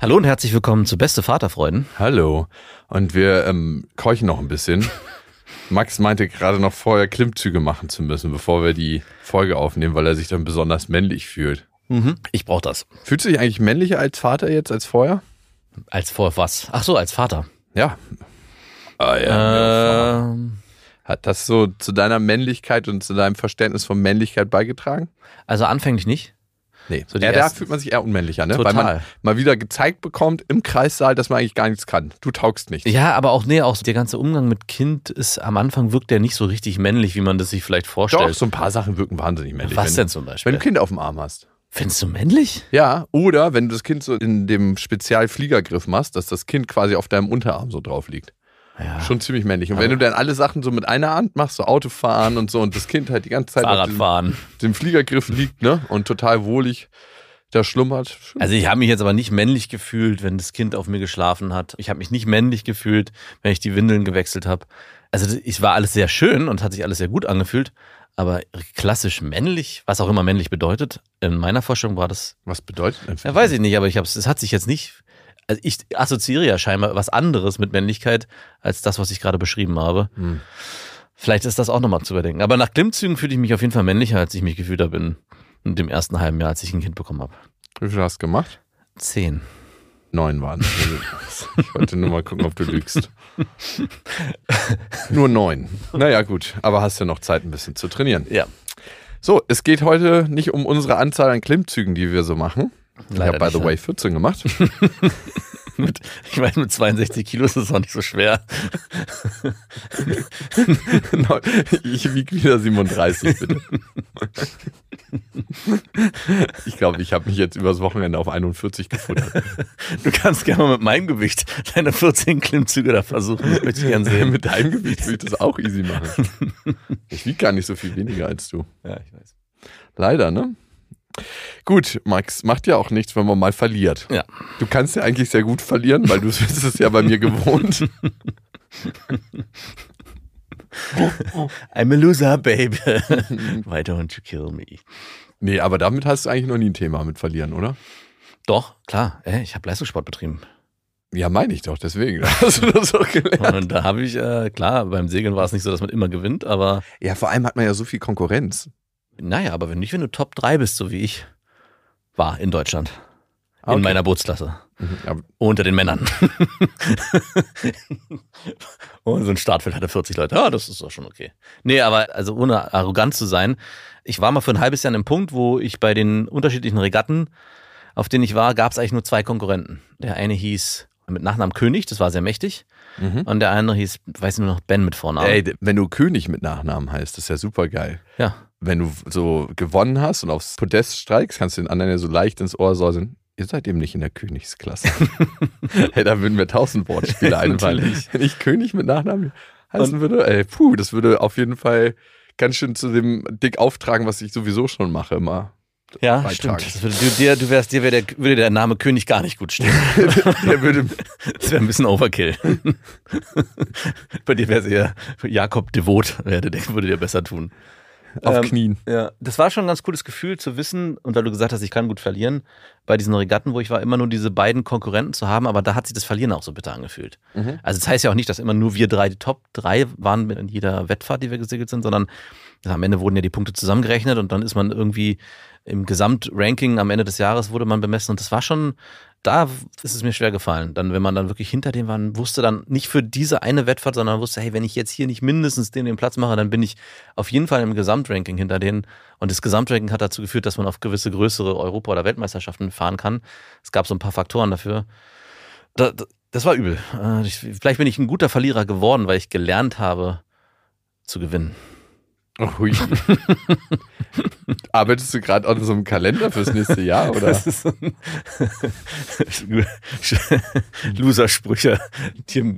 Hallo und herzlich willkommen zu Beste Vaterfreuden. Hallo. Und wir ähm, keuchen noch ein bisschen. Max meinte gerade noch vorher Klimmzüge machen zu müssen, bevor wir die Folge aufnehmen, weil er sich dann besonders männlich fühlt. Mhm. Ich brauche das. Fühlst du dich eigentlich männlicher als Vater jetzt als vorher? Als vor was? Ach so, als Vater. Ja. Ah, ja. Ähm, Hat das so zu deiner Männlichkeit und zu deinem Verständnis von Männlichkeit beigetragen? also anfänglich nicht. Nee. So ja, da fühlt man sich eher unmännlicher, ne? Total. Weil man mal wieder gezeigt bekommt im Kreissaal, dass man eigentlich gar nichts kann. Du taugst nicht. Ja, aber auch, nee, auch der ganze Umgang mit Kind ist, am Anfang wirkt der nicht so richtig männlich, wie man das sich vielleicht Doch, vorstellt. so ein paar Sachen wirken wahnsinnig männlich. Was wenn, denn zum Wenn Beispiel? du Kind auf dem Arm hast. Findest du männlich? Ja, oder wenn du das Kind so in dem Spezialfliegergriff machst, dass das Kind quasi auf deinem Unterarm so drauf liegt. Ja. Schon ziemlich männlich. Und wenn du dann alle Sachen so mit einer Hand machst, so Autofahren und so, und das Kind halt die ganze Zeit auf dem, Fahrradfahren. Fliegergriff liegt, ne? Und total wohlig da schlummert. Also ich habe mich jetzt aber nicht männlich gefühlt, wenn das Kind auf mir geschlafen hat. Ich habe mich nicht männlich gefühlt, wenn ich die Windeln gewechselt habe. Also es war alles sehr schön und hat sich alles sehr gut angefühlt. Aber klassisch männlich, was auch immer männlich bedeutet, in meiner Vorstellung war das, Was bedeutet denn? ja, weiß ich nicht, aber ich hab's, es hat sich jetzt nicht, also ich assoziiere ja scheinbar was anderes mit Männlichkeit als das, was ich gerade beschrieben habe. Hm. Vielleicht ist das auch nochmal zu überdenken. Aber nach Klimmzügen fühle ich mich auf jeden Fall männlicher, als ich mich gefühlt habe in, in dem ersten halben Jahr, als ich ein Kind bekommen habe. Wie viel hast du gemacht? Zehn. Neun waren. Ich wollte nur mal gucken, ob du lügst. Nur neun. Naja, gut. Aber hast ja noch Zeit, ein bisschen zu trainieren. Ja. So, es geht heute nicht um unsere Anzahl an Klimmzügen, die wir so machen. Ich habe, by the way, 14 gemacht. Mit, ich meine, mit 62 Kilo ist es auch nicht so schwer. Ich wiege wieder 37, bitte. Ich glaube, ich habe mich jetzt übers Wochenende auf 41 gefuttert. Du kannst gerne mal mit meinem Gewicht deine 14 Klimmzüge da versuchen. Das möchte ich gerne sehen. Mit deinem Gewicht will ich das auch easy machen. Ich wiege gar nicht so viel weniger als du. Ja, ich weiß. Leider, ne? Gut, Max, macht ja auch nichts, wenn man mal verliert. Ja. Du kannst ja eigentlich sehr gut verlieren, weil du bist es ja bei mir gewohnt. I'm a loser, baby. Why don't you kill me? Nee, aber damit hast du eigentlich noch nie ein Thema mit verlieren, oder? Doch, klar. Ey, ich habe Leistungssport betrieben. Ja, meine ich doch, deswegen. Hast du das auch gelernt? Und da habe ich, äh, klar, beim Segeln war es nicht so, dass man immer gewinnt, aber Ja, vor allem hat man ja so viel Konkurrenz. Naja, aber wenn nicht, wenn du Top 3 bist, so wie ich war in Deutschland. In Okay. meiner Bootsklasse. Mhm, Unter den Männern. Und so ein Startfeld hatte 40 Leute. Ja, das ist doch schon okay. Nee, aber also ohne arrogant zu sein, ich war mal für ein halbes Jahr an einem Punkt, wo ich bei den unterschiedlichen Regatten, auf denen ich war, gab es eigentlich nur zwei Konkurrenten. Der eine hieß mit Nachnamen König, das war sehr mächtig. Und der andere hieß, weiß ich nur noch, Ben mit Vornamen. ey, wenn du König mit Nachnamen heißt, das ist ja super geil. Ja. Wenn du so gewonnen hast und aufs Podest streikst, kannst du den anderen ja so leicht ins Ohr säuseln. Ihr seid eben nicht in der Königsklasse. hey, da würden mir tausend Wortspiele einfallen. Wenn ich König mit Nachnamen heißen würde, ey, puh, das würde auf jeden Fall ganz schön zu dem Dick auftragen, was ich sowieso schon mache immer. Ja, beitragen. stimmt. Würde, du, dir, du wärst, dir wär der, würde der Name König gar nicht gut stehen. Der würde, Das wäre ein bisschen Overkill. Bei dir wäre es eher Jakob Devot, wäre der würde dir besser tun. Auf Ähm, Knien. Ja, das war schon ein ganz cooles Gefühl zu wissen, und weil du gesagt hast, ich kann gut verlieren, bei diesen Regatten, wo ich war, immer nur diese beiden Konkurrenten zu haben, aber da hat sich das Verlieren auch so bitter angefühlt. Also das heißt ja auch nicht, dass immer nur wir drei die Top drei waren in jeder Wettfahrt, die wir gesegelt sind, sondern am Ende wurden ja die Punkte zusammengerechnet und dann ist man irgendwie im Gesamtranking am Ende des Jahres wurde man bemessen und das war schon, da ist es mir schwer gefallen. Dann, wenn man dann wirklich hinter dem war, wusste dann nicht für diese eine Wettfahrt, sondern wusste, hey, wenn ich jetzt hier nicht mindestens den, den Platz mache, dann bin ich auf jeden Fall im Gesamtranking hinter denen. Und das Gesamtranking hat dazu geführt, dass man auf gewisse größere Europa- oder Weltmeisterschaften fahren kann. Es gab so ein paar Faktoren dafür. Da, da, das war übel. Äh, Ich, vielleicht bin ich ein guter Verlierer geworden, weil ich gelernt habe zu gewinnen. Hui. Arbeitest du gerade an so einem Kalender fürs nächste Jahr, oder? Das ist so ein Loser-Sprüche.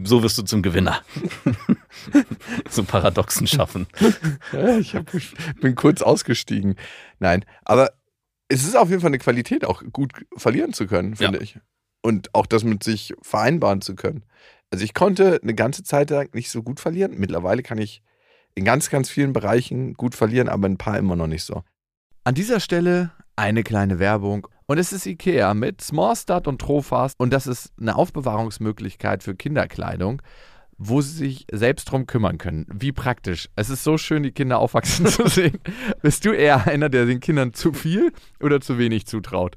So wirst du zum Gewinner. so Paradoxen schaffen. Ja, ich hab, bin kurz ausgestiegen. Nein, aber es ist auf jeden Fall eine Qualität, auch gut verlieren zu können, finde Ja. ich. Und auch das mit sich vereinbaren zu können. Also ich konnte eine ganze Zeit lang nicht so gut verlieren. Mittlerweile kann ich in ganz, ganz vielen Bereichen gut verlieren, aber ein paar immer noch nicht so. An dieser Stelle eine kleine Werbung. Und es ist IKEA mit Smallstart und Trofast. Und das ist eine Aufbewahrungsmöglichkeit für Kinderkleidung, wo sie sich selbst drum kümmern können. Wie praktisch. Es ist so schön, die Kinder aufwachsen zu sehen. Bist du eher einer, der den Kindern zu viel oder zu wenig zutraut?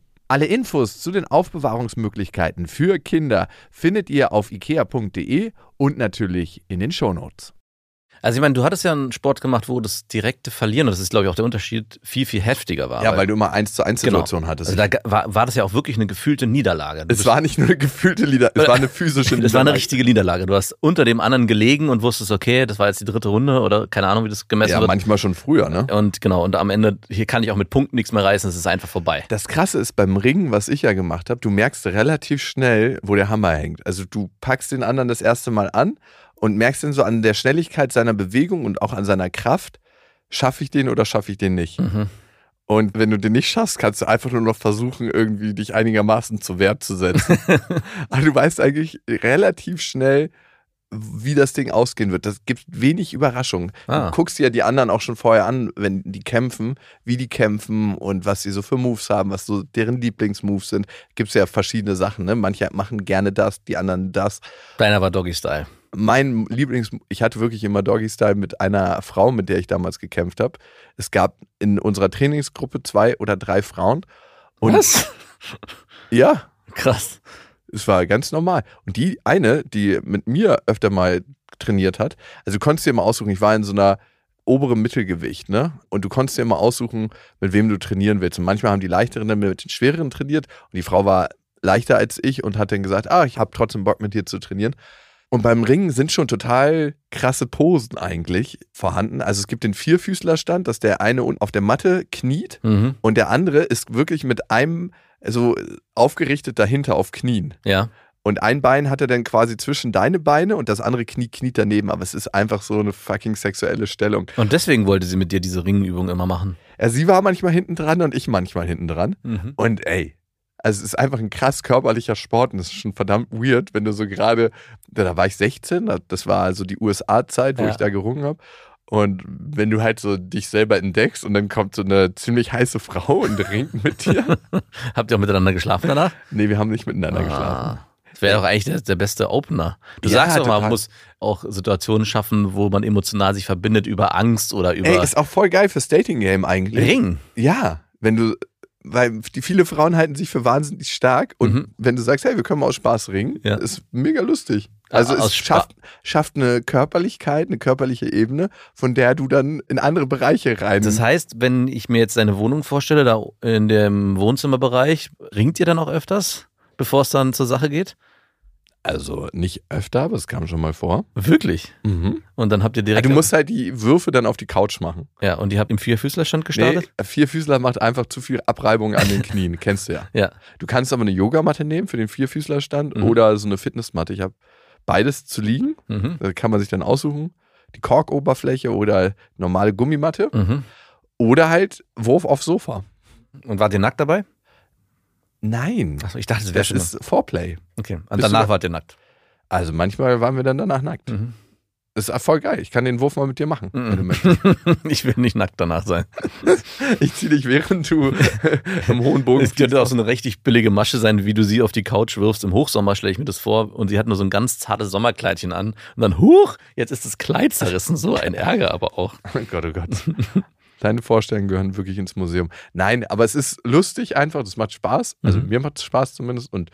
Alle Infos zu den Aufbewahrungsmöglichkeiten für Kinder findet ihr auf ikea.de und natürlich in den Shownotes. Also ich meine, du hattest ja einen Sport gemacht, wo das direkte Verlieren, und das ist glaube ich auch der Unterschied, viel, viel heftiger war. du immer 1 zu 1 genau. Also da war, war das ja auch wirklich eine gefühlte Niederlage. Du es war nicht nur eine gefühlte Lieder, es war eine physische Das war eine Niederlage. richtige Niederlage. Du hast unter dem anderen gelegen und wusstest, okay, das war jetzt die dritte Runde oder keine Ahnung, wie das gemessen Ja, wird. manchmal schon früher, ne? Und genau, und am Ende, hier kann ich auch mit Punkten nichts mehr reißen, es ist einfach vorbei. Das Krasse ist beim Ringen, was ich ja gemacht habe, du merkst relativ schnell, wo der Hammer hängt. Also du packst den anderen das erste Mal an und merkst dann so an der Schnelligkeit seiner Bewegung und auch an seiner Kraft, schaffe ich den oder schaffe ich den nicht. Mhm. Und wenn du den nicht schaffst, kannst du einfach nur noch versuchen, irgendwie dich einigermaßen zu Wert zu setzen. Aber du weißt eigentlich relativ schnell, wie das Ding ausgehen wird. Das gibt wenig Überraschung. Ah. Du guckst dir ja die anderen auch schon vorher an, wenn die kämpfen, wie die kämpfen und was sie so für Moves haben, was so deren Lieblingsmoves sind. Gibt es ja verschiedene Sachen. Ne? Manche machen gerne das, die anderen das. Deiner war Doggy Style. Mein Lieblings, ich hatte wirklich immer Doggy Style mit einer Frau, mit der ich damals gekämpft habe. Es gab in unserer Trainingsgruppe zwei oder drei Frauen. Und Was? ja, Krass. es war ganz normal. Und die eine, die mit mir öfter mal trainiert hat, also du konntest dir mal aussuchen, ich war in so einer oberen Mittelgewicht, ne? Und du konntest dir mal aussuchen, mit wem du trainieren willst. Und manchmal haben die Leichteren dann mit den Schwereren trainiert und die Frau war leichter als ich und hat dann gesagt, ah, ich habe trotzdem Bock mit dir zu trainieren. Und beim Ringen sind schon total krasse Posen eigentlich vorhanden. Also es gibt den Vierfüßlerstand, dass der eine auf der Matte kniet Mhm. und der andere ist wirklich mit einem so aufgerichtet dahinter auf Knien. Ja. Und ein Bein hat er dann quasi zwischen deine Beine und das andere Knie kniet daneben. Aber es ist einfach so eine fucking sexuelle Stellung. Und deswegen wollte sie mit dir diese Ringübung immer machen. Ja, sie war manchmal hinten dran und ich manchmal hinten dran. Mhm. Und ey, also es ist einfach ein krass körperlicher Sport und es ist schon verdammt weird, wenn du so gerade, da war ich 16, das war also die USA-Zeit, wo Ja. ich da gerungen habe. Und wenn du halt so dich selber entdeckst und dann kommt so eine ziemlich heiße Frau und ringt mit dir. Habt ihr auch miteinander geschlafen danach? nee, wir haben nicht miteinander geschlafen. Ah. Das wäre doch eigentlich der, der beste Opener. Du Ja, sagst doch mal, man muss auch Situationen schaffen, wo man emotional sich verbindet über Angst oder über Ey, ist auch voll geil fürs Dating-Game eigentlich. Ring. Ja, wenn du, weil die viele Frauen halten sich für wahnsinnig stark und Mhm. wenn du sagst, hey, wir können mal aus Spaß ringen, Ja. ist mega lustig. Also Ja, es schafft, schafft eine Körperlichkeit, eine körperliche Ebene, von der du dann in andere Bereiche rein. Das heißt, wenn ich mir jetzt deine Wohnung vorstelle, da in dem Wohnzimmerbereich, ringt ihr dann auch öfters, bevor es dann zur Sache geht? Also nicht öfter, aber es kam schon mal vor. Wirklich? Mhm. Und dann habt ihr Ja, direkt. du musst halt die Würfe dann auf die Couch machen. ja, und ihr habt im Vierfüßlerstand Nee, gestartet? Vierfüßler macht einfach zu viel Abreibung an den Knien, kennst du ja. Ja. Du kannst aber eine Yogamatte nehmen für den Vierfüßlerstand Mhm. oder so eine Fitnessmatte. Ich habe beides zu liegen. Mhm. Da kann man sich dann aussuchen. Die Korkoberfläche oder normale Gummimatte. Mhm. Oder halt Wurf aufs Sofa. Und wart ihr nackt dabei? Nein. Achso, ich dachte, das wäre Das schon. ist Foreplay. okay. Und Bist danach da- wart ihr nackt. Also manchmal waren wir dann danach nackt. Mhm. Das ist voll geil. Ich kann den Wurf mal mit dir machen. Mhm. Wenn du möchtest. ich will nicht nackt danach sein. Ich zieh dich, während du im hohen Bogen Es könnte auch so eine richtig billige Masche sein, wie du sie auf die Couch wirfst. Im Hochsommer stelle ich mir das vor und sie hat nur so ein ganz zartes Sommerkleidchen an. Und dann, huch, jetzt ist das Kleid zerrissen. So ein Ärger aber auch. Oh Gott, oh Gott. Deine Vorstellungen gehören wirklich ins Museum. Nein, aber es ist lustig einfach, das macht Spaß. Also Mhm. mir macht es Spaß zumindest und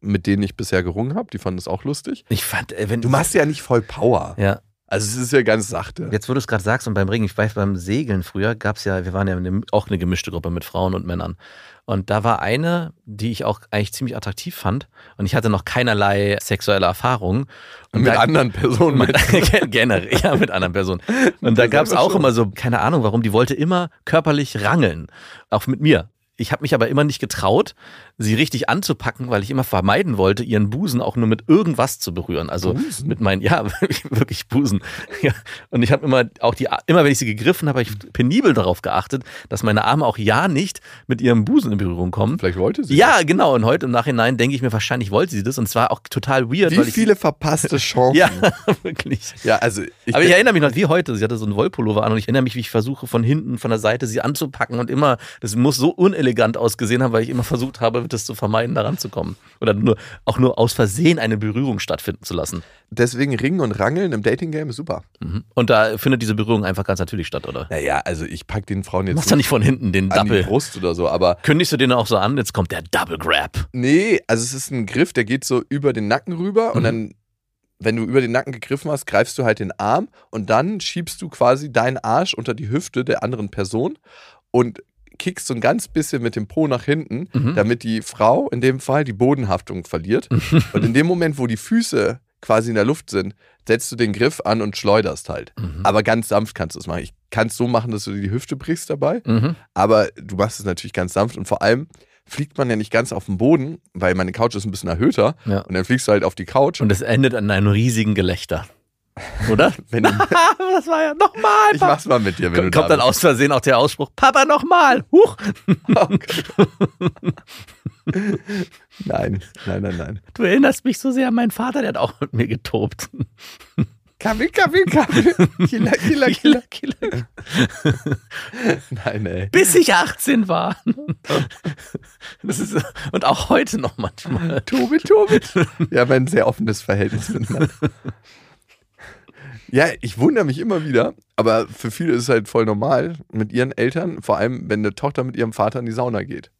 mit denen ich bisher gerungen habe, die fanden es auch lustig. Ich fand, äh, wenn Du machst ja nicht voll Power. Ja, Also es ist ja ganz sachte. jetzt wo du es gerade sagst und beim Ringen, ich weiß, beim Segeln früher gab es ja, wir waren ja eine, auch eine gemischte Gruppe mit Frauen und Männern. Und da war eine, die ich auch eigentlich ziemlich attraktiv fand. Und ich hatte noch keinerlei sexuelle Erfahrung. Und mit da- anderen Personen. Mit, generell, ja, mit anderen Personen. Und da gab es auch schon. immer so, keine Ahnung warum, die wollte immer körperlich rangeln. Auch mit mir. Ich habe mich aber immer nicht getraut, sie richtig anzupacken, weil ich immer vermeiden wollte, ihren Busen auch nur mit irgendwas zu berühren. Also Busen? mit meinen, ja, wirklich Busen. Ja. Und ich habe immer auch die, immer wenn ich sie gegriffen habe, habe ich penibel darauf geachtet, dass meine Arme auch ja nicht mit ihrem Busen in Berührung kommen. Vielleicht wollte sie. Ja, genau. Und heute im Nachhinein denke ich mir, wahrscheinlich wollte sie das. Und zwar auch total weird, Wie weil ich. viele verpasste Chancen. ja, wirklich. Ja, also ich, Aber ich erinnere mich noch wie heute. Sie hatte so einen Wollpullover an und ich erinnere mich, wie ich versuche, von hinten, von der Seite sie anzupacken und immer, das muss so unelegant ausgesehen haben, weil ich immer versucht habe, das zu vermeiden, da ranzukommen. Oder nur, auch nur aus Versehen eine Berührung stattfinden zu lassen. deswegen Ringen und Rangeln im Dating-Game ist super. Mhm. Und da findet diese Berührung einfach ganz natürlich statt, oder? Naja, also ich pack den Frauen Du jetzt machst doch nicht von hinten den an die Double. Brust oder so, aber Kündigst du den auch so an? Jetzt kommt der Double Grab. nee, also es ist ein Griff, der geht so über den Nacken rüber und Mhm. dann, wenn du über den Nacken gegriffen hast, greifst du halt den Arm und dann schiebst du quasi deinen Arsch unter die Hüfte der anderen Person und kickst so ein ganz bisschen mit dem Po nach hinten, Mhm. damit die Frau in dem Fall die Bodenhaftung verliert. und in dem Moment, wo die Füße quasi in der Luft sind, setzt du den Griff an und schleuderst halt. Mhm. Aber ganz sanft kannst du es machen. Ich kann es so machen, dass du dir die Hüfte brichst dabei. Mhm. Aber du machst es natürlich ganz sanft und vor allem fliegt man ja nicht ganz auf den Boden, weil meine Couch ist ein bisschen erhöhter Ja. und dann fliegst du halt auf die Couch. Und es endet an einem riesigen Gelächter. Oder? wenn das war ja nochmal. ich mach's mal mit dir, wenn du Kommt da dann aus Versehen auch der Ausspruch, Papa nochmal. Huch. Nein, nein, nein, nein. Du erinnerst mich so sehr an meinen Vater, der hat auch mit mir getobt. Kaffee, Kaffee, Kaffee. Killer, Killer, Killer. Killer. Nein, ey. Bis ich 18 war. Das ist, und auch heute noch manchmal. Tobit, Tobit. Wir haben ein sehr offenes Verhältnis miteinander. Ja, ich wundere mich immer wieder, aber für viele ist es halt voll normal mit ihren Eltern, vor allem wenn eine Tochter mit ihrem Vater in die Sauna geht.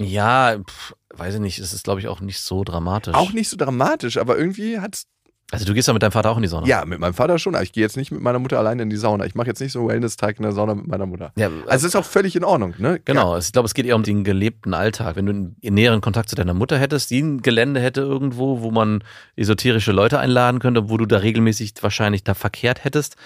Ja, pf, weiß ich nicht, es ist glaube ich auch nicht so dramatisch. Auch nicht so dramatisch, aber irgendwie hat's. Also du gehst ja mit deinem Vater auch in die Sauna. Ja, mit meinem Vater schon, aber ich gehe jetzt nicht mit meiner Mutter alleine in die Sauna. Ich mache jetzt nicht so einen Wellness-Tag in der Sauna mit meiner Mutter. Ja, Also ist auch völlig in Ordnung, ne? Genau, ich glaube, es geht eher um den gelebten Alltag. Wenn du einen näheren Kontakt zu deiner Mutter hättest, die ein Gelände hätte irgendwo, wo man esoterische Leute einladen könnte, wo du da regelmäßig wahrscheinlich da verkehrt hättest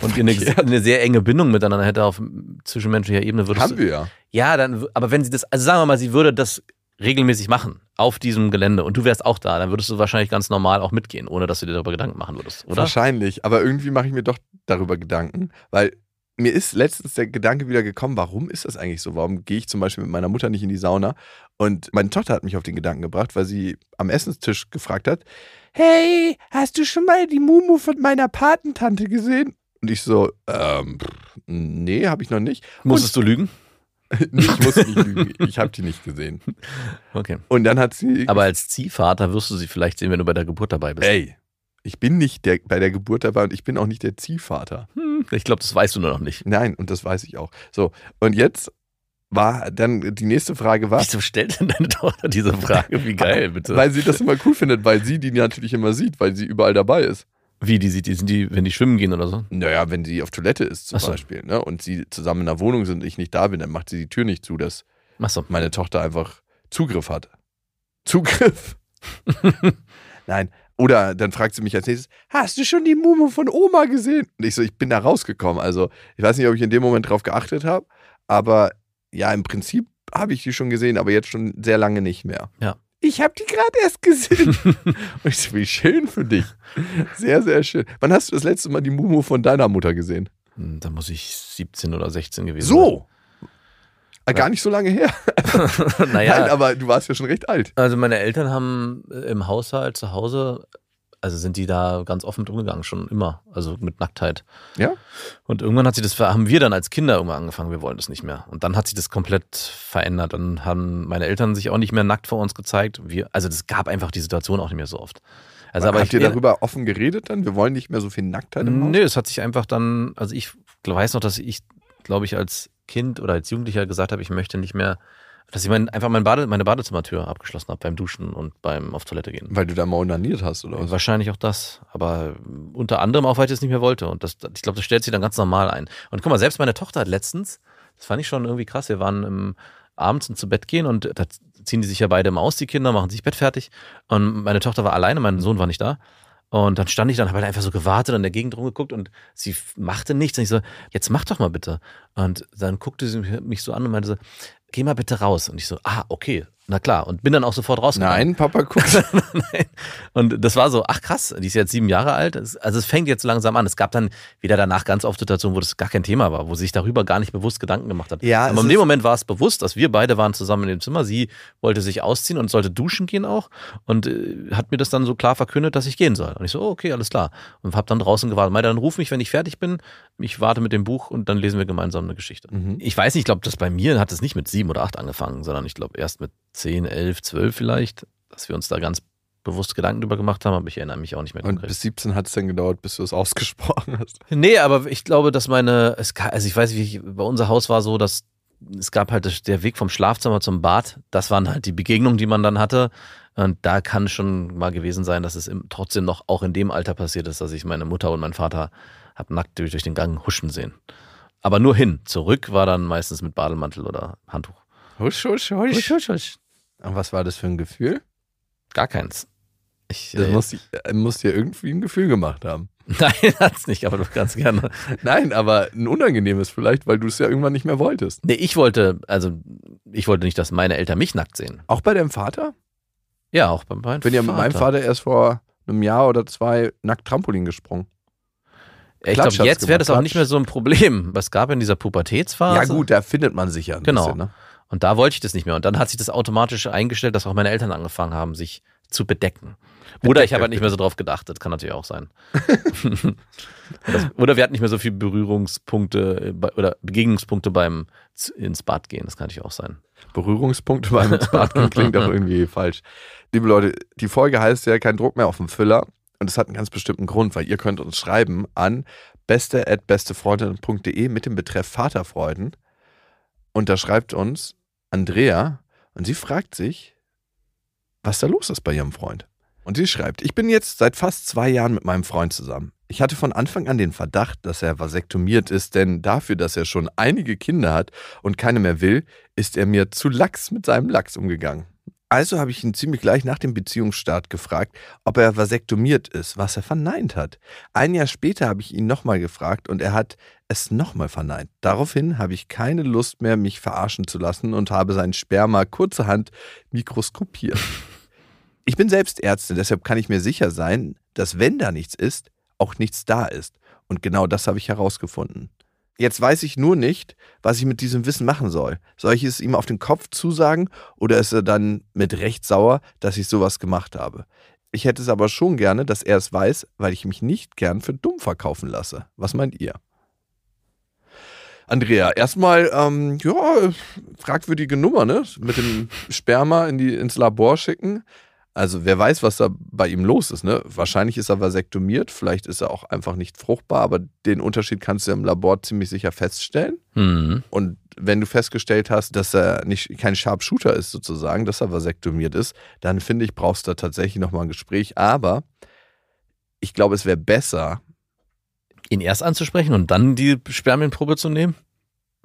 und eine, eine sehr enge Bindung miteinander hätte auf zwischenmenschlicher Ebene, würdest Haben du. wir ja. Ja, dann, aber wenn sie das, also sagen wir mal, sie würde das regelmäßig machen auf diesem Gelände und du wärst auch da, dann würdest du wahrscheinlich ganz normal auch mitgehen, ohne dass du dir darüber Gedanken machen würdest, oder? Wahrscheinlich, aber irgendwie mache ich mir doch darüber Gedanken, weil mir ist letztens der Gedanke wieder gekommen, warum ist das eigentlich so? Warum gehe ich zum Beispiel mit meiner Mutter nicht in die Sauna? Und meine Tochter hat mich auf den Gedanken gebracht, weil sie am Essenstisch gefragt hat, hey, hast du schon mal die Mumu von meiner Patentante gesehen? Und ich so, ähm, nee, habe ich noch nicht. Musstest du lügen? Ich muss nicht lügen, ich habe die nicht gesehen. Okay. Und dann hat sie, Aber als Ziehvater wirst du sie vielleicht sehen, wenn du bei der Geburt dabei bist. ey, ich bin nicht der, bei der Geburt dabei und ich bin auch nicht der Ziehvater. Hm, ich glaube, das weißt du nur noch nicht. Nein, und das weiß ich auch. So, und jetzt war dann die nächste Frage war, Wieso stellt denn deine Tochter diese Frage? Wie geil, bitte. weil sie das immer cool findet, weil sie die natürlich immer sieht, weil sie überall dabei ist. Wie, die sieht, die sind die, wenn die schwimmen gehen oder so? Naja, wenn sie auf Toilette ist zum so. Beispiel, ne, und sie zusammen in der Wohnung sind und ich nicht da bin, dann macht sie die Tür nicht zu, dass Achso. meine Tochter einfach Zugriff hat. Zugriff? Nein. Oder dann fragt sie mich als nächstes, hast du schon die Mumu von Oma gesehen? Und ich so, ich bin da rausgekommen. Also ich weiß nicht, ob ich in dem Moment drauf geachtet habe, aber ja, im Prinzip habe ich die schon gesehen, aber jetzt schon sehr lange nicht mehr. Ja. Ich habe die gerade erst gesehen. Und ich so, wie schön für dich. Sehr, sehr schön. Wann hast du das letzte Mal die Mumu von deiner Mutter gesehen? Hm, Da muss ich 17 oder 16 gewesen So. Ah, Gar nicht so lange her. sein. naja, Nein, aber du warst ja schon recht alt. also meine Eltern haben äh, im Haushalt zu Hause also sind die da ganz offen mit umgegangen, schon immer. Also mit Nacktheit. Ja? Und irgendwann hat sich das, haben wir dann als Kinder irgendwann angefangen, wir wollen das nicht mehr. Und dann hat sich das komplett verändert. Dann haben meine Eltern sich auch nicht mehr nackt vor uns gezeigt. Wir, also das gab einfach die Situation auch nicht mehr so oft. Also, aber Habt ich, ihr darüber offen geredet dann? Wir wollen nicht mehr so viel Nacktheit im Haus? Nee, es hat sich einfach dann, also ich weiß noch, dass ich, glaube ich, als Kind oder als Jugendlicher gesagt habe, ich möchte nicht mehr, dass ich mein, einfach mein Bade, meine Badezimmertür abgeschlossen habe beim Duschen und beim auf Toilette gehen. Weil du da mal onaniert hast, oder was? Wahrscheinlich auch das, aber unter anderem auch, weil ich das nicht mehr wollte. Und das, ich glaube, das stellt sich dann ganz normal ein. Und guck mal, selbst meine Tochter hat letztens, das fand ich schon irgendwie krass, wir waren im, abends und zu Bett gehen und da ziehen die sich ja beide immer aus, die Kinder, machen sich Bett fertig. Und meine Tochter war alleine, mein Sohn war nicht da. Und dann stand ich dann, habe halt einfach so gewartet und in der Gegend rumgeguckt und sie machte nichts. Und ich so, jetzt mach doch mal bitte. Und dann guckte sie mich so an und meinte so, geh mal bitte raus. Und ich so, ah, okay, na klar. Und bin dann auch sofort rausgegangen. Nein, Papa guckt. Und das war so, ach krass, die ist jetzt sieben Jahre alt. Also es fängt jetzt langsam an. Es gab dann wieder danach ganz oft Situationen, wo das gar kein Thema war, wo sie sich darüber gar nicht bewusst Gedanken gemacht hat. Ja, Aber in dem Moment war es bewusst, dass wir beide waren zusammen in dem Zimmer. Sie wollte sich ausziehen und sollte duschen gehen auch und äh, hat mir das dann so klar verkündet, dass ich gehen soll. Und ich so, oh, okay, alles klar. Und habe dann draußen gewartet. Meinte, dann ruf mich, wenn ich fertig bin. Ich warte mit dem Buch und dann lesen wir gemeinsam eine Geschichte. Mhm. Ich weiß nicht, ich glaube, das bei mir hat es nicht mit sieben oder acht angefangen, sondern ich glaube erst mit zehn, elf, zwölf vielleicht, dass wir uns da ganz bewusst Gedanken drüber gemacht haben, aber ich erinnere mich auch nicht mehr Und konkret. bis 17 hat es dann gedauert, bis du es ausgesprochen hast. Nee, aber ich glaube, dass meine, es, also ich weiß, wie ich, bei unser Haus war so, dass es gab halt das, der Weg vom Schlafzimmer zum Bad, das waren halt die Begegnungen, die man dann hatte. Und da kann schon mal gewesen sein, dass es im, trotzdem noch auch in dem Alter passiert ist, dass ich meine Mutter und meinen Vater hab nackt durch, durch den Gang huschen sehen. Aber nur hin. Zurück war dann meistens mit Bademantel oder Handtuch. Husch, husch, husch. Husch, husch, husch. Und was war das für ein Gefühl? Gar keins. Ich, Das äh, muss, äh, muss dir irgendwie ein Gefühl gemacht haben. Nein, hat's nicht, aber du kannst gerne. Nein, aber ein unangenehmes vielleicht, weil du es ja irgendwann nicht mehr wolltest. Nee, ich wollte, also ich wollte nicht, dass meine Eltern mich nackt sehen. Auch bei deinem Vater? Ja, auch beim meinem Ich bin ja mit meinem Vater erst vor einem Jahr oder zwei nackt Trampolin gesprungen. Ich glaube, jetzt wäre das auch nicht mehr so ein Problem. Was gab in dieser Pubertätsphase? Ja gut, da findet man sich ja ein Genau. bisschen. Ne? Und da wollte ich das nicht mehr. Und dann hat sich das automatisch eingestellt, dass auch meine Eltern angefangen haben, sich zu bedecken. Oder ich habe halt nicht mehr so drauf gedacht. Das kann natürlich auch sein. das, oder wir hatten nicht mehr so viele Berührungspunkte äh, bei- oder Begegnungspunkte beim ins Bad gehen. Das kann natürlich auch sein. Berührungspunkte beim ins Bad gehen klingt doch irgendwie falsch. Liebe Leute, die Folge heißt ja kein Druck mehr auf dem Füller. Und es hat einen ganz bestimmten Grund, weil ihr könnt uns schreiben an beste.bestefreundinnen.de mit dem Betreff Vaterfreuden. Und da schreibt uns Andrea und sie fragt sich, was da los ist bei ihrem Freund. Und sie schreibt, ich bin jetzt seit fast zwei Jahren mit meinem Freund zusammen. Ich hatte von Anfang an den Verdacht, dass er vasektomiert ist, denn dafür, dass er schon einige Kinder hat und keine mehr will, ist er mir zu lax mit seinem Lachs umgegangen. Also habe ich ihn ziemlich gleich nach dem Beziehungsstart gefragt, ob er vasektomiert ist, was er verneint hat. Ein Jahr später habe ich ihn nochmal gefragt und er hat es nochmal verneint. Daraufhin habe ich keine Lust mehr, mich verarschen zu lassen und habe sein Sperma kurzerhand mikroskopiert. Ich bin selbst Ärztin, deshalb kann ich mir sicher sein, dass wenn da nichts ist, auch nichts da ist. Und genau das habe ich herausgefunden. Jetzt weiß ich nur nicht, was ich mit diesem Wissen machen soll. Soll ich es ihm auf den Kopf zusagen oder ist er dann mit Recht sauer, dass ich sowas gemacht habe? Ich hätte es aber schon gerne, dass er es weiß, weil ich mich nicht gern für dumm verkaufen lasse. Was meint ihr? Andrea, erstmal, ähm, ja, fragwürdige Nummer, ne? Mit dem Sperma in die, ins Labor schicken. Also wer weiß, was da bei ihm los ist, ne? Wahrscheinlich ist er vasektomiert, vielleicht ist er auch einfach nicht fruchtbar, aber den Unterschied kannst du im Labor ziemlich sicher feststellen. Hm. Und wenn du festgestellt hast, dass er nicht kein Sharpshooter ist sozusagen, dass er vasektomiert ist, dann finde ich, brauchst du da tatsächlich nochmal ein Gespräch. Aber ich glaube, es wäre besser, Ihn erst anzusprechen und dann die Spermienprobe zu nehmen?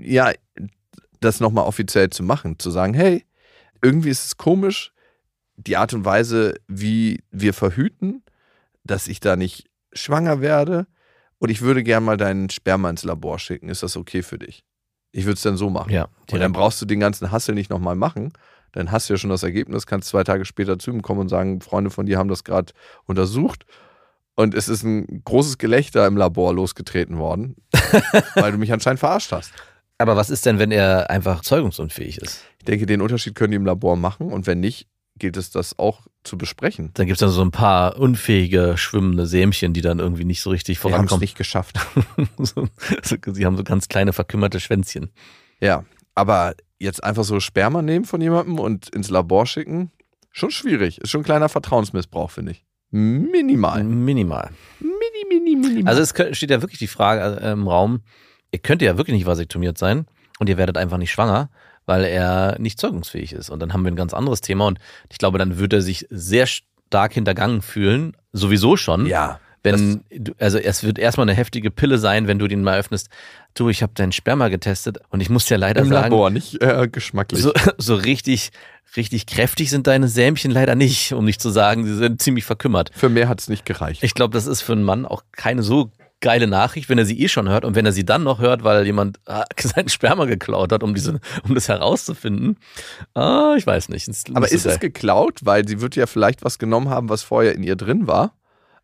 ja, das nochmal offiziell zu machen, zu sagen, hey, irgendwie ist es komisch, die Art und Weise, wie wir verhüten, dass ich da nicht schwanger werde und ich würde gern mal deinen Sperma ins Labor schicken. Ist das okay für dich? Ich würde es dann so machen. Ja. Und dann brauchst du den ganzen Hassel nicht nochmal machen. Dann hast du ja schon das Ergebnis, kannst zwei Tage später zu ihm kommen und sagen, Freunde von dir haben das gerade untersucht. Und es ist ein großes Gelächter im Labor losgetreten worden, weil du mich anscheinend verarscht hast. Aber was ist denn, wenn er einfach zeugungsunfähig ist? Ich denke, den Unterschied können die im Labor machen und wenn nicht, gilt es, das auch zu besprechen. Dann gibt es dann so ein paar unfähige schwimmende Sämchen, die dann irgendwie nicht so richtig Wir haben es vorankommen. nicht geschafft. sie haben so ganz kleine verkümmerte Schwänzchen. Ja, aber jetzt einfach so Sperma nehmen von jemandem und ins Labor schicken, schon schwierig. Ist schon ein kleiner Vertrauensmissbrauch, finde ich. Minimal. Minimal. Mini, mini, minimal. Also es steht ja wirklich die Frage äh, im Raum, ihr könnt ja wirklich nicht vasektomiert sein und ihr werdet einfach nicht schwanger, weil er nicht zeugungsfähig ist. Und dann haben wir ein ganz anderes Thema und ich glaube, dann wird er sich sehr stark hintergangen fühlen, sowieso schon. ja. Wenn du, also es wird erstmal eine heftige Pille sein, wenn du den mal öffnest. Du, ich habe deinen Sperma getestet und ich muss dir leider Im sagen, Labor, nicht äh, geschmacklich. so, so richtig, richtig kräftig sind deine Sämchen leider nicht, um nicht zu sagen, sie sind ziemlich verkümmert. Für mehr hat es nicht gereicht. Ich glaube, das ist für einen Mann auch keine so geile Nachricht, wenn er sie eh schon hört und wenn er sie dann noch hört, weil jemand ah, seinen Sperma geklaut hat, um diese, um das herauszufinden. Ah, ich weiß nicht. Ist Aber ist es geklaut? Weil sie wird ja vielleicht was genommen haben, was vorher in ihr drin war.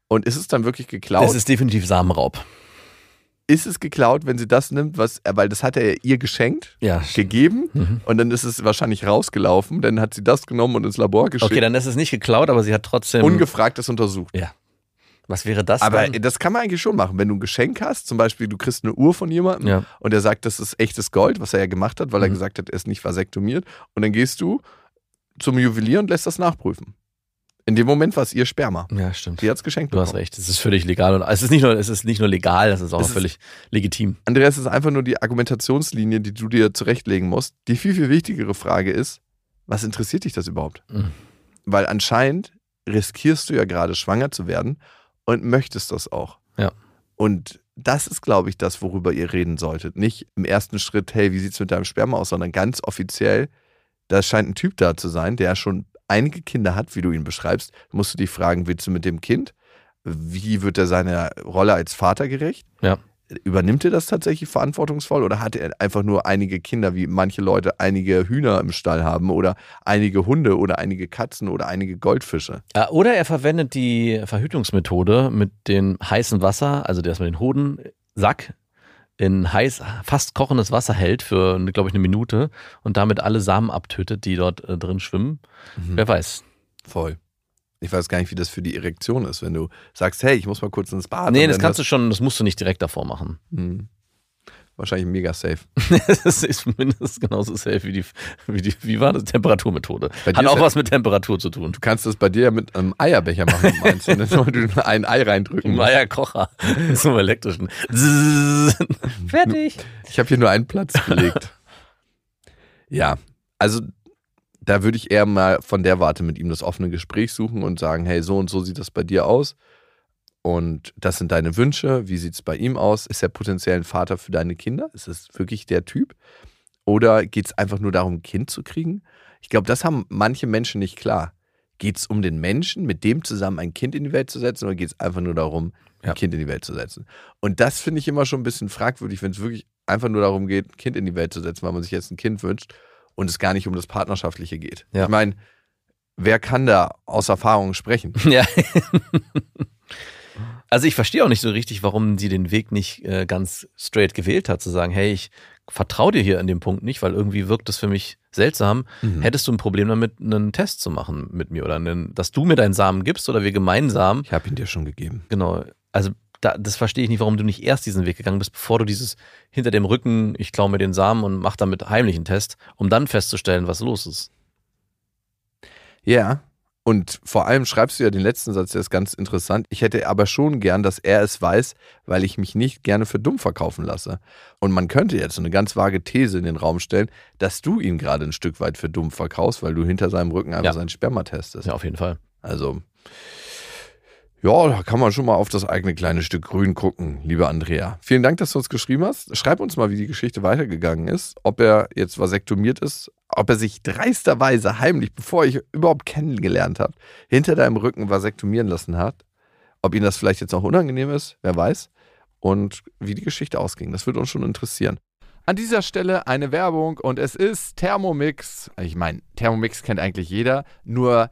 Und ist es dann wirklich geklaut? Das ist definitiv Samenraub. ist es geklaut, wenn sie das nimmt, was, äh, weil das hat er ihr geschenkt, Ja. gegeben Mhm. und dann ist es wahrscheinlich rausgelaufen. Dann hat sie das genommen und ins Labor geschickt. Okay, dann ist es nicht geklaut, aber sie hat trotzdem. ungefragt das untersucht. Was wäre das? Aber dann? das kann man eigentlich schon machen. Wenn du ein Geschenk hast, zum Beispiel du kriegst eine Uhr von jemandem Ja. und der sagt, das ist echtes Gold, was er ja gemacht hat, weil er Mhm. gesagt hat, er ist nicht vasektomiert. Und dann gehst du zum Juwelier und lässt das nachprüfen. In dem Moment war es ihr Sperma. Ja, stimmt. Sie hat es geschenkt Du hast bekommen. recht. Es ist völlig legal und es ist nicht nur, es ist nicht nur legal, es ist auch Es noch ist- völlig legitim. Andreas, es ist einfach nur die Argumentationslinie, die du dir zurechtlegen musst. Die viel, viel wichtigere Frage ist, was interessiert dich das überhaupt? Mhm. Weil anscheinend riskierst du ja gerade schwanger zu werden und möchtest das auch. Ja. Und das ist, glaube ich, das, worüber ihr reden solltet. Nicht im ersten Schritt, hey, wie sieht's mit deinem Sperma aus, sondern ganz offiziell, da scheint ein Typ da zu sein, der schon einige Kinder hat, wie du ihn beschreibst. Musst du dich fragen, willst du mit dem Kind? Wie wird er seiner Rolle als Vater gerecht? Ja. Übernimmt er das tatsächlich verantwortungsvoll oder hat er einfach nur einige Kinder, wie manche Leute einige Hühner im Stall haben oder einige Hunde oder einige Katzen oder einige Goldfische? Ja, Oder er verwendet die Verhütungsmethode mit dem heißen Wasser, also das mit den Hodensack, in heiß, fast kochendes Wasser hält für, glaube ich, eine Minute und damit alle Samen abtötet, die dort äh, drin schwimmen. Wer weiß. Voll. Ich weiß gar nicht, wie das für die Erektion ist, wenn du sagst, hey, ich muss mal kurz ins Bad. nee, das kannst du schon, das musst du nicht direkt davor machen. Hm. Wahrscheinlich mega safe. Das ist mindestens genauso safe wie die, wie die, wie war das? Temperaturmethode. Hat auch was mit Temperatur zu tun. Du kannst das bei dir ja mit einem Eierbecher machen, meinst du? Dann soll du nur ein Ei reindrücken. Im musst. Eierkocher. Zum elektrischen. Zzzz. Fertig. Ich habe hier nur einen Platz belegt. ja, also da würde ich eher mal von der Warte mit ihm das offene Gespräch suchen und sagen, hey, so und so sieht das bei dir aus. Und das sind deine Wünsche. Wie sieht es bei ihm aus? Ist er potenziell ein Vater für deine Kinder? Ist es wirklich der Typ? Oder geht es einfach nur darum, ein Kind zu kriegen? Ich glaube, das haben manche Menschen nicht klar. Geht es um den Menschen, mit dem zusammen ein Kind in die Welt zu setzen, oder geht es einfach nur darum, ein Ja. Kind in die Welt zu setzen? Und das finde ich immer schon ein bisschen fragwürdig, wenn es wirklich einfach nur darum geht, ein Kind in die Welt zu setzen, weil man sich jetzt ein Kind wünscht und es gar nicht um das Partnerschaftliche geht. Ja. Ich meine, wer kann da aus Erfahrung sprechen? Ja. Also ich verstehe auch nicht so richtig, warum sie den Weg nicht äh, ganz straight gewählt hat, zu sagen, hey, ich vertraue dir hier an dem Punkt nicht, weil irgendwie wirkt das für mich seltsam. Mhm. Hättest du ein Problem damit, einen Test zu machen mit mir oder einen, dass du mir deinen Samen gibst oder wir gemeinsam, Ich habe ihn dir schon gegeben. genau, also da, das verstehe ich nicht, warum du nicht erst diesen Weg gegangen bist, bevor du dieses hinter dem Rücken, ich klaue mir den Samen und mach damit heimlichen Test, um dann festzustellen, was los ist. Ja. Und vor allem schreibst du ja den letzten Satz, der ist ganz interessant. Ich hätte aber schon gern, dass er es weiß, weil ich mich nicht gerne für dumm verkaufen lasse. Und man könnte jetzt so eine ganz vage These in den Raum stellen, dass du ihn gerade ein Stück weit für dumm verkaufst, weil du hinter seinem Rücken einfach Ja. seinen Sperma testest. Ja, auf jeden Fall. Also, ja, da kann man schon mal auf das eigene kleine Stück Grün gucken, liebe Andrea. Vielen Dank, dass du uns geschrieben hast. Schreib uns mal, wie die Geschichte weitergegangen ist. Ob er jetzt vasektomiert ist, ob er sich dreisterweise heimlich, bevor ich überhaupt kennengelernt habe, hinter deinem Rücken vasektomieren lassen hat. Ob ihm das vielleicht jetzt auch unangenehm ist, wer weiß. Und wie die Geschichte ausging, das würde uns schon interessieren. An dieser Stelle eine Werbung und es ist Thermomix. Ich meine, Thermomix kennt eigentlich jeder, nur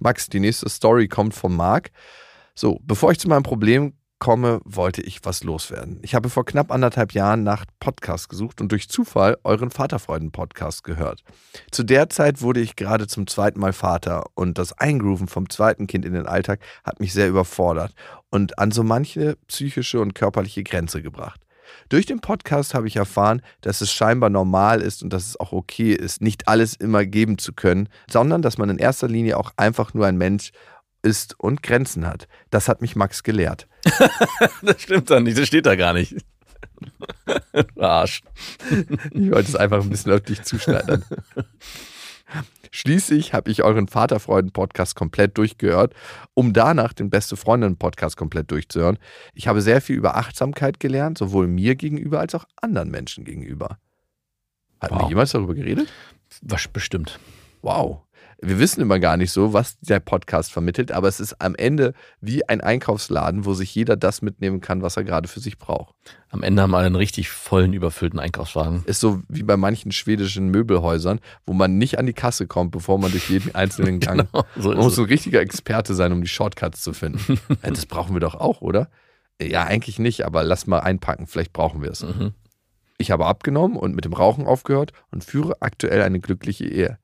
Max, die nächste Story kommt von Marc. So, bevor ich zu meinem Problem komme, wollte ich was loswerden. Ich habe vor knapp anderthalb Jahren nach Podcast gesucht und durch Zufall euren Vaterfreuden-Podcast gehört. Zu der Zeit wurde ich gerade zum zweiten Mal Vater und das Eingrooven vom zweiten Kind in den Alltag hat mich sehr überfordert und an so manche psychische und körperliche Grenze gebracht. Durch den Podcast habe ich erfahren, dass es scheinbar normal ist und dass es auch okay ist, nicht alles immer geben zu können, sondern dass man in erster Linie auch einfach nur ein Mensch ist und Grenzen hat. Das hat mich Max gelehrt. das stimmt dann nicht, das steht da gar nicht. Arsch. Ich wollte es einfach ein bisschen auf dich zuschneidern. Schließlich habe ich euren Vaterfreuden-Podcast komplett durchgehört, um danach den Beste Freundin-Podcast komplett durchzuhören. Ich habe sehr viel über Achtsamkeit gelernt, sowohl mir gegenüber als auch anderen Menschen gegenüber. Hatten wow. wir jemals darüber geredet? Was bestimmt. Wow wir wissen immer gar nicht so, was der Podcast vermittelt, aber es ist am Ende wie ein Einkaufsladen, wo sich jeder das mitnehmen kann, was er gerade für sich braucht. Am Ende haben wir einen richtig vollen, überfüllten Einkaufswagen. Ist so wie bei manchen schwedischen Möbelhäusern, wo man nicht an die Kasse kommt, bevor man durch jeden einzelnen Gang. genau, so man muss ein richtiger Experte sein, um die Shortcuts zu finden. das brauchen wir doch auch, oder? Ja, eigentlich nicht, aber lass mal einpacken, vielleicht brauchen wir es. Mhm. Ich habe abgenommen und mit dem Rauchen aufgehört und führe aktuell eine glückliche Ehe.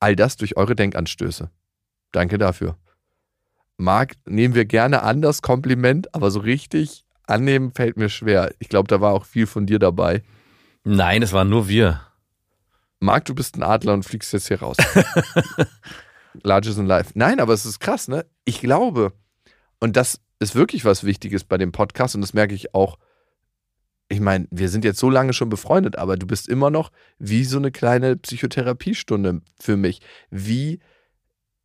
All das durch eure Denkanstöße. Danke dafür. Marc, nehmen wir gerne an das Kompliment, aber so richtig annehmen fällt mir schwer. Ich glaube, da war auch viel von dir dabei. Nein, es waren nur wir. Marc, du bist ein Adler und fliegst jetzt hier raus. Largest in life. Nein, aber es ist krass, ne? Ich glaube, und das ist wirklich was Wichtiges bei dem Podcast und das merke ich auch ich meine, wir sind jetzt so lange schon befreundet, aber du bist immer noch wie so eine kleine Psychotherapiestunde für mich. Wie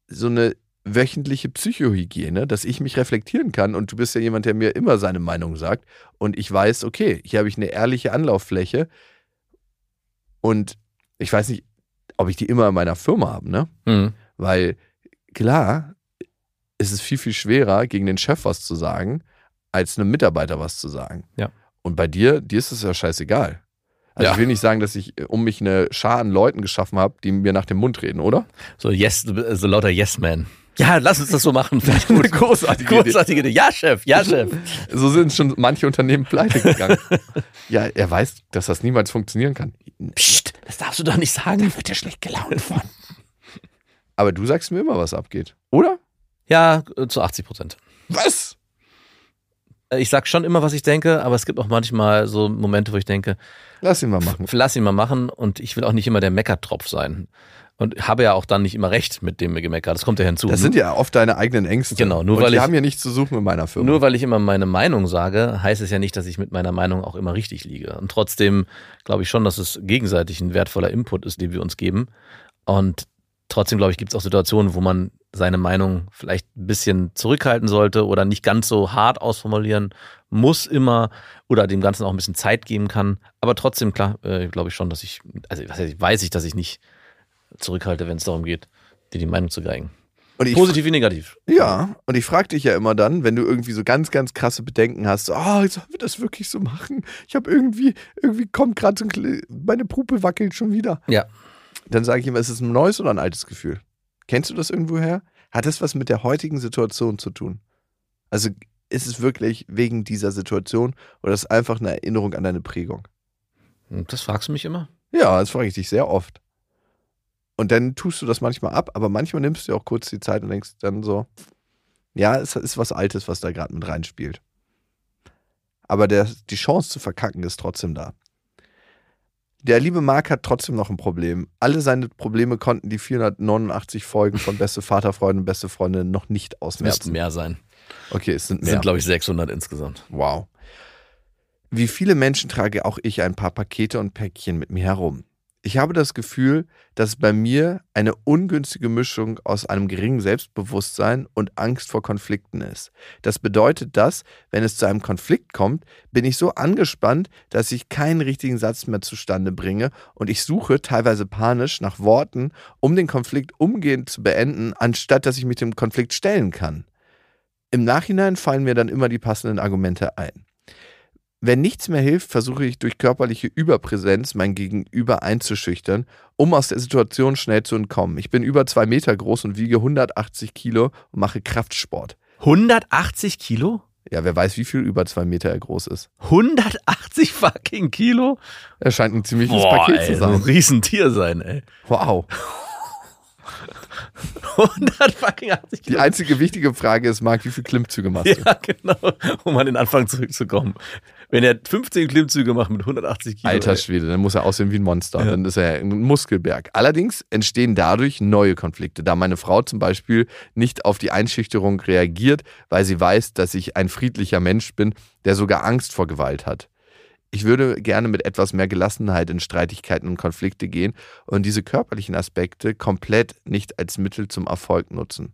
so eine wöchentliche Psychohygiene, dass ich mich reflektieren kann und du bist ja jemand, der mir immer seine Meinung sagt und ich weiß, okay, hier habe ich eine ehrliche Anlauffläche und ich weiß nicht, ob ich die immer in meiner Firma habe, ne? Mhm. Weil klar, ist es viel, viel schwerer, gegen den Chef was zu sagen, als einem Mitarbeiter was zu sagen. Ja. Und bei dir, dir ist es ja scheißegal. Also ja. ich will nicht sagen, dass ich äh, um mich eine Schar an Leuten geschaffen habe, die mir nach dem Mund reden, oder? So yes, so lauter Yes-Man. Ja, lass uns das so machen. Eine großartige, großartige Idee. Ja, Chef, ja, Chef. So sind schon manche Unternehmen pleite gegangen. ja, er weiß, dass das niemals funktionieren kann. Psst, das darfst du doch nicht sagen. Da wird er schlecht gelaunt von. Aber du sagst mir immer, was abgeht, oder? Ja, äh, zu 80 Prozent. Was? Ich sag schon immer, was ich denke, aber es gibt auch manchmal so Momente, wo ich denke, lass ihn mal machen. Lass ihn mal machen und ich will auch nicht immer der Meckertropf sein. Und habe ja auch dann nicht immer recht mit dem Gemecker. Das kommt ja hinzu. Das sind ja oft deine eigenen Ängste. Genau, nur und weil die ich, haben ja nichts zu suchen in meiner Firma. Nur weil ich immer meine Meinung sage, heißt es ja nicht, dass ich mit meiner Meinung auch immer richtig liege. Und trotzdem glaube ich schon, dass es gegenseitig ein wertvoller Input ist, den wir uns geben. Und trotzdem, glaube ich, gibt es auch Situationen, wo man seine Meinung vielleicht ein bisschen zurückhalten sollte oder nicht ganz so hart ausformulieren muss immer oder dem Ganzen auch ein bisschen Zeit geben kann. Aber trotzdem, klar, äh, glaube ich schon, dass ich, also weiß ich, dass ich nicht zurückhalte, wenn es darum geht, dir die Meinung zu geigen. Und ich Positiv wie negativ. Ja, und ich frage dich ja immer dann, wenn du irgendwie so ganz, ganz krasse Bedenken hast, so, oh, sollen wir das wirklich so machen? Ich habe irgendwie, irgendwie kommt gerade so ein, meine Puppe wackelt schon wieder. Ja. Dann sage ich immer, ist es ein neues oder ein altes Gefühl? Kennst du das irgendwo her? Hat das was mit der heutigen Situation zu tun? Also ist es wirklich wegen dieser Situation oder ist es einfach eine Erinnerung an deine Prägung? Und Das fragst du mich immer? Ja, das frage ich dich sehr oft. Und dann tust du das manchmal ab, aber manchmal nimmst du auch kurz die Zeit und denkst dann so, ja, es ist was Altes, was da gerade mit reinspielt. Aber der, die Chance zu verkacken ist trotzdem da. Der liebe Marc hat trotzdem noch ein Problem. Alle seine Probleme konnten die 489 Folgen von Beste Vaterfreunde und Beste Freunde noch nicht Müssten ausmerzen. mehr sein. Okay, es sind Es mehr. sind, glaube ich, 600 insgesamt. Wow. Wie viele Menschen trage auch ich ein paar Pakete und Päckchen mit mir herum. Ich habe das Gefühl, dass bei mir eine ungünstige Mischung aus einem geringen Selbstbewusstsein und Angst vor Konflikten ist. Das bedeutet, dass, wenn es zu einem Konflikt kommt, bin ich so angespannt, dass ich keinen richtigen Satz mehr zustande bringe und ich suche teilweise panisch nach Worten, um den Konflikt umgehend zu beenden, anstatt dass ich mich dem Konflikt stellen kann. Im Nachhinein fallen mir dann immer die passenden Argumente ein. Wenn nichts mehr hilft, versuche ich durch körperliche Überpräsenz mein Gegenüber einzuschüchtern, um aus der Situation schnell zu entkommen. Ich bin über zwei Meter groß und wiege 180 Kilo und mache Kraftsport. 180 Kilo? Ja, wer weiß, wie viel über zwei Meter er groß ist. 180 fucking Kilo? Er scheint ein ziemliches Boah, Paket ey, zu so ein sein. Riesentier sein, ey. Wow. 100 fucking 80 Die Kilo. einzige wichtige Frage ist, Marc, wie viele Klimmzüge machst du? Ja, genau. Um an den Anfang zurückzukommen. Wenn er 15 Klimmzüge macht mit 180 Kilo. Alter. Schwede, dann muss er aussehen wie ein Monster. Ja. Dann ist er ein Muskelberg. Allerdings entstehen dadurch neue Konflikte, da meine Frau zum Beispiel nicht auf die Einschüchterung reagiert, weil sie weiß, dass ich ein friedlicher Mensch bin, der sogar Angst vor Gewalt hat. Ich würde gerne mit etwas mehr Gelassenheit in Streitigkeiten und Konflikte gehen und diese körperlichen Aspekte komplett nicht als Mittel zum Erfolg nutzen.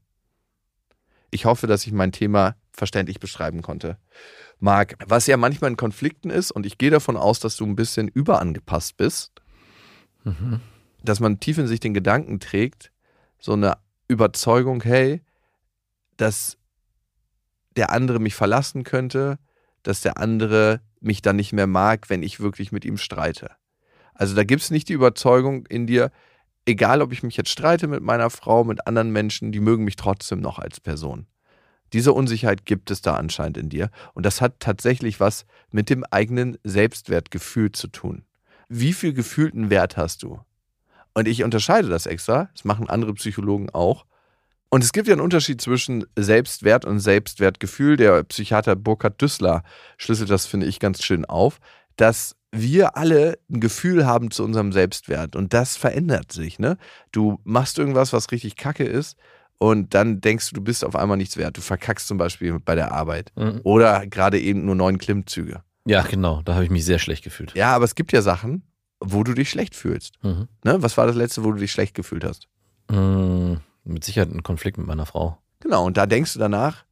Ich hoffe, dass ich mein Thema verständlich beschreiben konnte. Marc, was ja manchmal in Konflikten ist, und ich gehe davon aus, dass du ein bisschen überangepasst bist, Mhm. dass man tief in sich den Gedanken trägt, so eine Überzeugung, hey, dass der andere mich verlassen könnte, dass der andere mich dann nicht mehr mag, wenn ich wirklich mit ihm streite. Also da gibt es nicht die Überzeugung in dir, egal ob ich mich jetzt streite mit meiner Frau, mit anderen Menschen, die mögen mich trotzdem noch als Person. Diese Unsicherheit gibt es da anscheinend in dir. Und das hat tatsächlich was mit dem eigenen Selbstwertgefühl zu tun. Wie viel gefühlten Wert hast du? Und ich unterscheide das extra, das machen andere Psychologen auch. Und es gibt ja einen Unterschied zwischen Selbstwert und Selbstwertgefühl. Der Psychiater Burkhard Düssler schlüsselt das, finde ich, ganz schön auf, dass wir alle ein Gefühl haben zu unserem Selbstwert und das verändert sich. Ne? Du machst irgendwas, was richtig kacke ist und dann denkst du, du bist auf einmal nichts wert. Du verkackst zum Beispiel bei der Arbeit Mhm. oder gerade eben nur neun Klimmzüge. Ja, genau. Da habe ich mich sehr schlecht gefühlt. Ja, aber es gibt ja Sachen, wo du dich schlecht fühlst. Mhm. Ne? Was war das letzte, wo du dich schlecht gefühlt hast? Mm, Mit Sicherheit ein Konflikt mit meiner Frau. Genau, und da denkst du danach,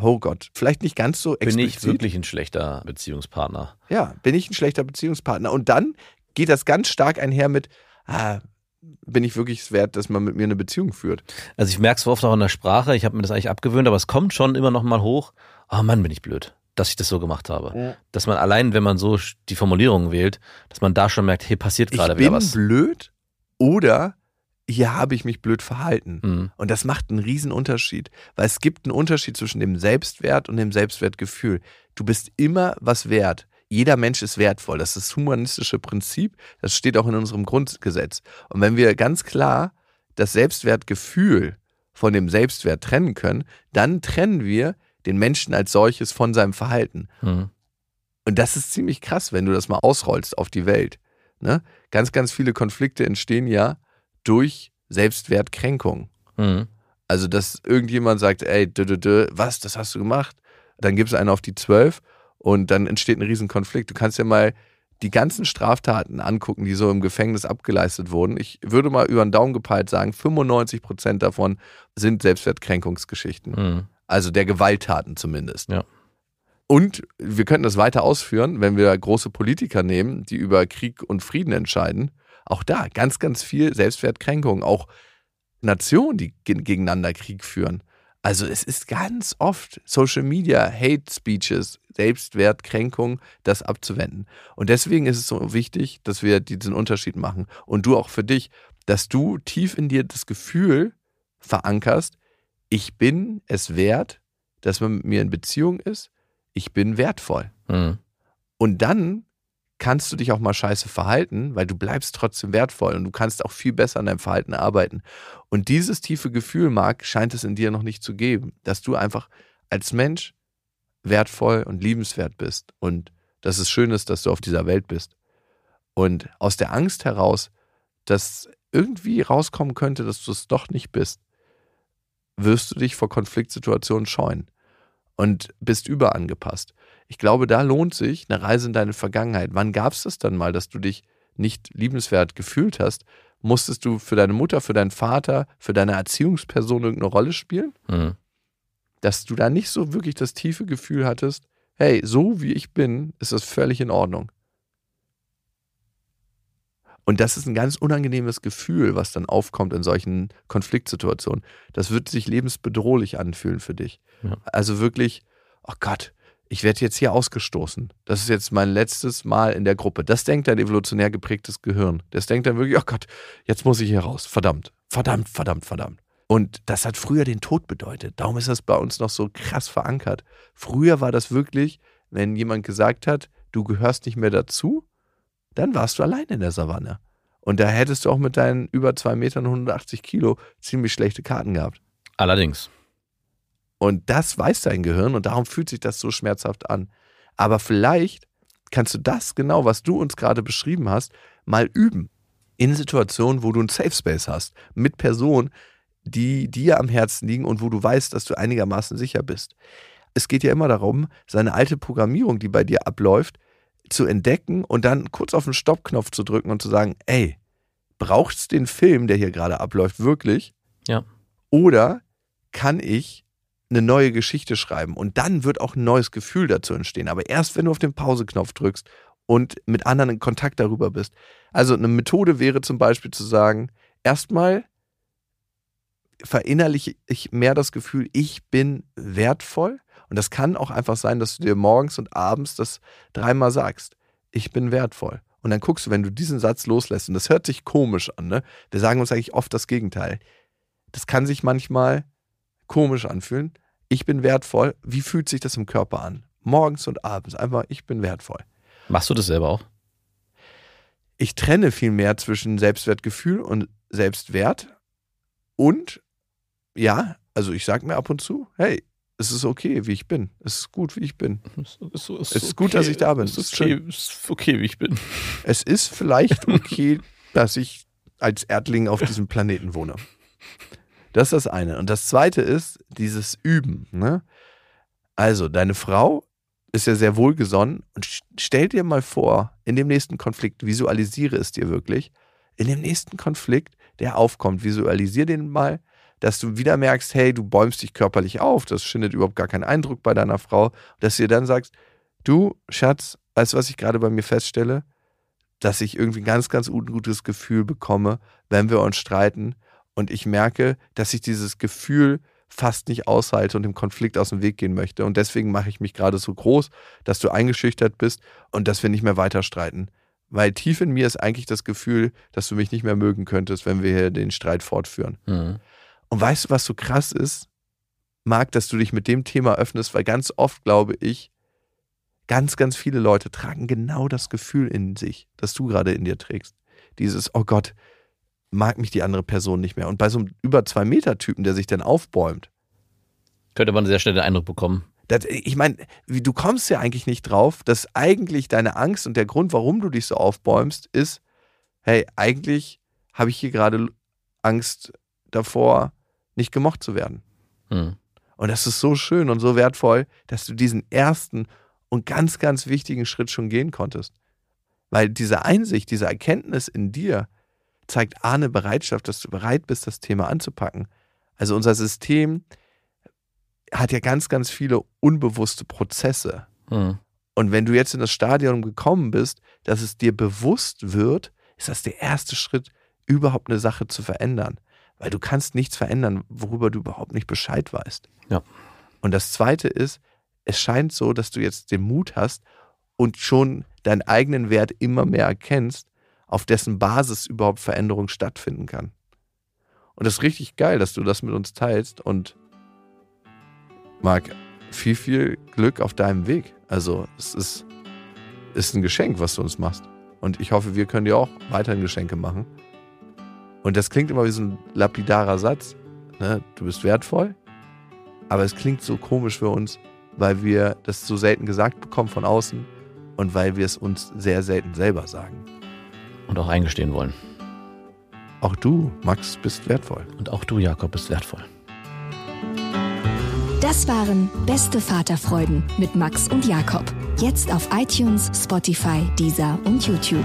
oh Gott, vielleicht nicht ganz so Bin explizit. ich wirklich ein schlechter Beziehungspartner? Ja, bin ich ein schlechter Beziehungspartner? Und dann geht das ganz stark einher mit, ah, bin ich wirklich es wert, dass man mit mir eine Beziehung führt? Also ich merke es oft auch in der Sprache, ich habe mir das eigentlich abgewöhnt, aber es kommt schon immer noch mal hoch. Oh Mann, bin ich blöd, dass ich das so gemacht habe. Dass man allein, wenn man so die Formulierungen wählt, dass man da schon merkt, hey, passiert Ich gerade wieder bin was. blöd oder hier habe ich mich blöd verhalten. Mhm. Und das macht einen riesen Unterschied, weil es gibt einen Unterschied zwischen dem Selbstwert und dem Selbstwertgefühl. Du bist immer was wert. Jeder Mensch ist wertvoll. Das ist das humanistische Prinzip. Das steht auch in unserem Grundgesetz. Und wenn wir ganz klar das Selbstwertgefühl von dem Selbstwert trennen können, dann trennen wir den Menschen als solches von seinem Verhalten. Mhm. Und das ist ziemlich krass, wenn du das mal ausrollst auf die Welt. Ne? Ganz, ganz viele Konflikte entstehen ja durch Selbstwertkränkung. Mhm. Also, dass irgendjemand sagt, ey, dö, dö, dö, was, das hast du gemacht? Dann gibt es einen auf die zwölf und dann entsteht ein Riesenkonflikt. Du kannst ja mal die ganzen Straftaten angucken, die so im Gefängnis abgeleistet wurden, ich würde mal über den Daumen gepeilt sagen, 95 Prozent davon sind Selbstwertkränkungsgeschichten. Mhm. Also der Gewalttaten zumindest. Ja. Und wir könnten das weiter ausführen, wenn wir große Politiker nehmen, die über Krieg und Frieden entscheiden. Auch da ganz, ganz viel Selbstwertkränkung. Auch Nationen, die gegeneinander Krieg führen. Also es ist ganz oft Social Media, Hate Speeches, Selbstwertkränkung, das abzuwenden. Und deswegen ist es so wichtig, dass wir diesen Unterschied machen. Und du auch für dich, dass du tief in dir das Gefühl verankerst, ich bin es wert, dass man mit mir in Beziehung ist, ich bin wertvoll. Mhm. Und dann kannst du dich auch mal scheiße verhalten, weil du bleibst trotzdem wertvoll und du kannst auch viel besser an deinem Verhalten arbeiten. Und dieses tiefe Gefühl, Marc, scheint es in dir noch nicht zu geben, dass du einfach als Mensch wertvoll und liebenswert bist und dass es schön ist, dass du auf dieser Welt bist. Und aus der Angst heraus, dass irgendwie rauskommen könnte, dass du es doch nicht bist, wirst du dich vor Konfliktsituationen scheuen und bist überangepasst. Ich glaube, da lohnt sich eine Reise in deine Vergangenheit. Wann gab es das dann mal, dass du dich nicht liebenswert gefühlt hast? Musstest du für deine Mutter, für deinen Vater, für deine Erziehungsperson irgendeine Rolle spielen? Mhm. Dass du da nicht so wirklich das tiefe Gefühl hattest, hey, so wie ich bin, ist das völlig in Ordnung. Und das ist ein ganz unangenehmes Gefühl, was dann aufkommt in solchen Konfliktsituationen. Das wird sich lebensbedrohlich anfühlen für dich. Ja. Also wirklich, oh Gott, ich werde jetzt hier ausgestoßen. Das ist jetzt mein letztes Mal in der Gruppe. Das denkt dein evolutionär geprägtes Gehirn. Das denkt dann wirklich, oh Gott, jetzt muss ich hier raus. Verdammt, verdammt, verdammt, verdammt. Und das hat früher den Tod bedeutet. Darum ist das bei uns noch so krass verankert. Früher war das wirklich, wenn jemand gesagt hat, du gehörst nicht mehr dazu, dann warst du allein in der Savanne. Und da hättest du auch mit deinen über zwei Metern und 180 Kilo ziemlich schlechte Karten gehabt. Allerdings. Und das weiß dein Gehirn und darum fühlt sich das so schmerzhaft an. Aber vielleicht kannst du das genau, was du uns gerade beschrieben hast, mal üben. In Situationen, wo du einen Safe Space hast, mit Personen, die dir am Herzen liegen und wo du weißt, dass du einigermaßen sicher bist. Es geht ja immer darum, seine alte Programmierung, die bei dir abläuft, zu entdecken und dann kurz auf den Stoppknopf zu drücken und zu sagen, ey, braucht's den Film, der hier gerade abläuft, wirklich? Ja. Oder kann ich eine neue Geschichte schreiben? Und dann wird auch ein neues Gefühl dazu entstehen. Aber erst, wenn du auf den Pauseknopf drückst und mit anderen in Kontakt darüber bist. Also eine Methode wäre zum Beispiel zu sagen, erstmal verinnerliche ich mehr das Gefühl, ich bin wertvoll. Und das kann auch einfach sein, dass du dir morgens und abends das dreimal sagst. Ich bin wertvoll. Und dann guckst du, wenn du diesen Satz loslässt, und das hört sich komisch an, ne? Wir sagen uns eigentlich oft das Gegenteil. Das kann sich manchmal komisch anfühlen. Ich bin wertvoll. Wie fühlt sich das im Körper an? Morgens und abends. Einfach, ich bin wertvoll. Machst du das selber auch? Ich trenne viel mehr zwischen Selbstwertgefühl und Selbstwert. Und ja, also ich sage mir ab und zu, hey, es ist okay, wie ich bin. Es ist gut, wie ich bin. Es ist, es ist gut, dass ich da bin. Es ist okay, es ist okay, wie ich bin. Es ist vielleicht okay, dass ich als Erdling auf diesem Planeten wohne. Das ist das eine. Und das zweite ist dieses Üben. Ne? Also, deine Frau ist ja sehr wohlgesonnen und st- stell dir mal vor, in dem nächsten Konflikt, visualisiere es dir wirklich, in dem nächsten Konflikt, der aufkommt, visualisier den mal, dass du wieder merkst, hey, du bäumst dich körperlich auf, das schindet überhaupt gar keinen Eindruck bei deiner Frau, dass du ihr dann sagst, du, Schatz, weißt du, was ich gerade bei mir feststelle? Dass ich irgendwie ein ganz, ganz ungutes Gefühl bekomme, wenn wir uns streiten und ich merke, dass ich dieses Gefühl fast nicht aushalte und dem Konflikt aus dem Weg gehen möchte. Und deswegen mache ich mich gerade so groß, dass du eingeschüchtert bist und dass wir nicht mehr weiter streiten. Weil tief in mir ist eigentlich das Gefühl, dass du mich nicht mehr mögen könntest, wenn wir hier den Streit fortführen. Mhm. Und weißt du, was so krass ist? Marc, dass du dich mit dem Thema öffnest, weil ganz oft glaube ich, ganz, ganz viele Leute tragen genau das Gefühl in sich, das du gerade in dir trägst. Dieses, oh Gott, mag mich die andere Person nicht mehr. Und bei so einem über zwei Meter Typen, der sich dann aufbäumt, Könnte man sehr schnell den Eindruck bekommen. das, ich meine, du kommst ja eigentlich nicht drauf, dass eigentlich deine Angst und der Grund, warum du dich so aufbäumst, ist, hey, eigentlich habe ich hier gerade Angst davor, nicht gemocht zu werden. Mhm. Und das ist so schön und so wertvoll, dass du diesen ersten und ganz, ganz wichtigen Schritt schon gehen konntest. Weil diese Einsicht, diese Erkenntnis in dir zeigt A eine Bereitschaft, dass du bereit bist, das Thema anzupacken. Also unser System hat ja ganz, ganz viele unbewusste Prozesse. Mhm. Und wenn du jetzt in das Stadion gekommen bist, dass es dir bewusst wird, ist das der erste Schritt, überhaupt eine Sache zu verändern. Weil du kannst nichts verändern, worüber du überhaupt nicht Bescheid weißt. Ja. Und das Zweite ist, es scheint so, dass du jetzt den Mut hast und schon deinen eigenen Wert immer mehr erkennst, auf dessen Basis überhaupt Veränderung stattfinden kann. Und das ist richtig geil, dass du das mit uns teilst. Und Marc, viel, viel Glück auf deinem Weg. Also es ist, ist ein Geschenk, was du uns machst. Und ich hoffe, wir können dir auch weiterhin Geschenke machen. Und das klingt immer wie so ein lapidarer Satz. Ne? Du bist wertvoll. Aber es klingt so komisch für uns, weil wir das so selten gesagt bekommen von außen und weil wir es uns sehr selten selber sagen. Und auch eingestehen wollen. Auch du, Max, bist wertvoll. Und auch du, Jakob, bist wertvoll. Das waren Beste Vaterfreuden mit Max und Jakob. Jetzt auf iTunes, Spotify, Deezer und YouTube.